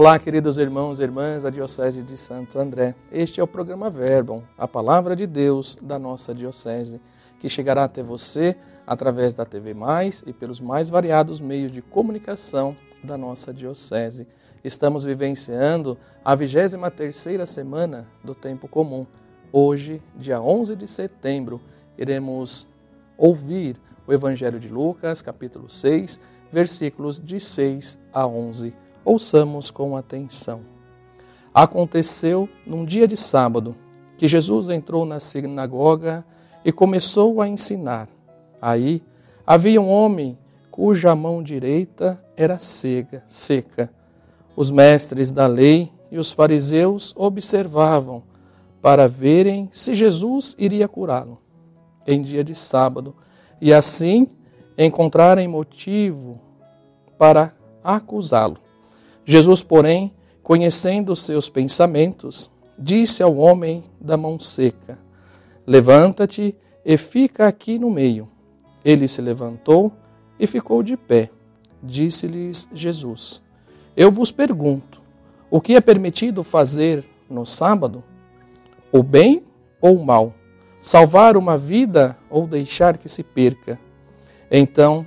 Olá, queridos irmãos e irmãs da Diocese de Santo André. Este é o programa Verbum, a palavra de Deus da nossa Diocese, que chegará até você através da TV Mais e pelos mais variados meios de comunicação da nossa Diocese. Estamos vivenciando a 23ª semana do Tempo Comum. Hoje, dia 11 de setembro, iremos ouvir o Evangelho de Lucas, capítulo 6, versículos de 6 a 11. Ouçamos com atenção. Aconteceu num dia de sábado que Jesus entrou na sinagoga e começou a ensinar. Aí havia um homem cuja mão direita era seca, seca. Os mestres da lei e os fariseus observavam para verem se Jesus iria curá-lo em dia de sábado e assim encontrarem motivo para acusá-lo. Jesus, porém, conhecendo os seus pensamentos, disse ao homem da mão seca: Levanta-te e fica aqui no meio. Ele se levantou e ficou de pé. Disse-lhes Jesus: Eu vos pergunto, o que é permitido fazer no sábado? O bem ou o mal? Salvar uma vida ou deixar que se perca? Então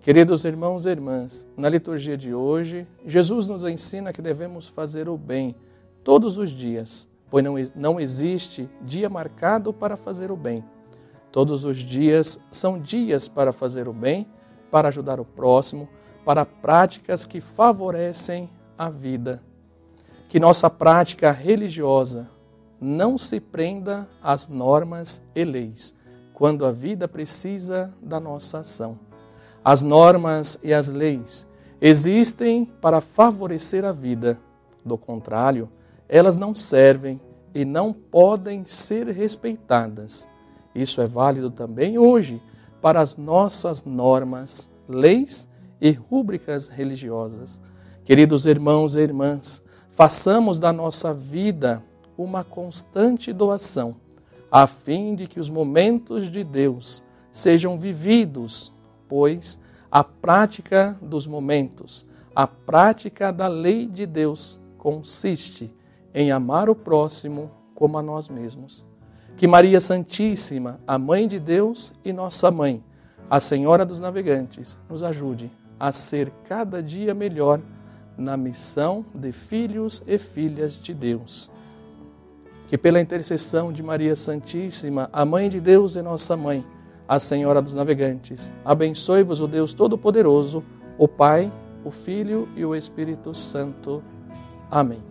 Queridos irmãos e irmãs, na liturgia de hoje, Jesus nos ensina que devemos fazer o bem todos os dias, pois não, não existe dia marcado para fazer o bem. Todos os dias são dias para fazer o bem, para ajudar o próximo, para práticas que favorecem a vida. Que nossa prática religiosa não se prenda às normas e leis, quando a vida precisa da nossa ação. As normas e as leis existem para favorecer a vida. Do contrário, elas não servem e não podem ser respeitadas. Isso é válido também hoje para as nossas normas, leis e rúbricas religiosas. Queridos irmãos e irmãs, façamos da nossa vida uma constante doação, a fim de que os momentos de Deus sejam vividos pois, a prática dos momentos, a prática da lei de Deus consiste em amar o próximo como a nós mesmos. Que Maria Santíssima, a Mãe de Deus e nossa Mãe, a Senhora dos Navegantes, nos ajude a ser cada dia melhor na missão de filhos e filhas de Deus. Que pela intercessão de Maria Santíssima, a Mãe de Deus e nossa Mãe, a Senhora dos Navegantes. Abençoe-vos o Deus Todo-Poderoso, o Pai, o Filho e o Espírito Santo. Amém.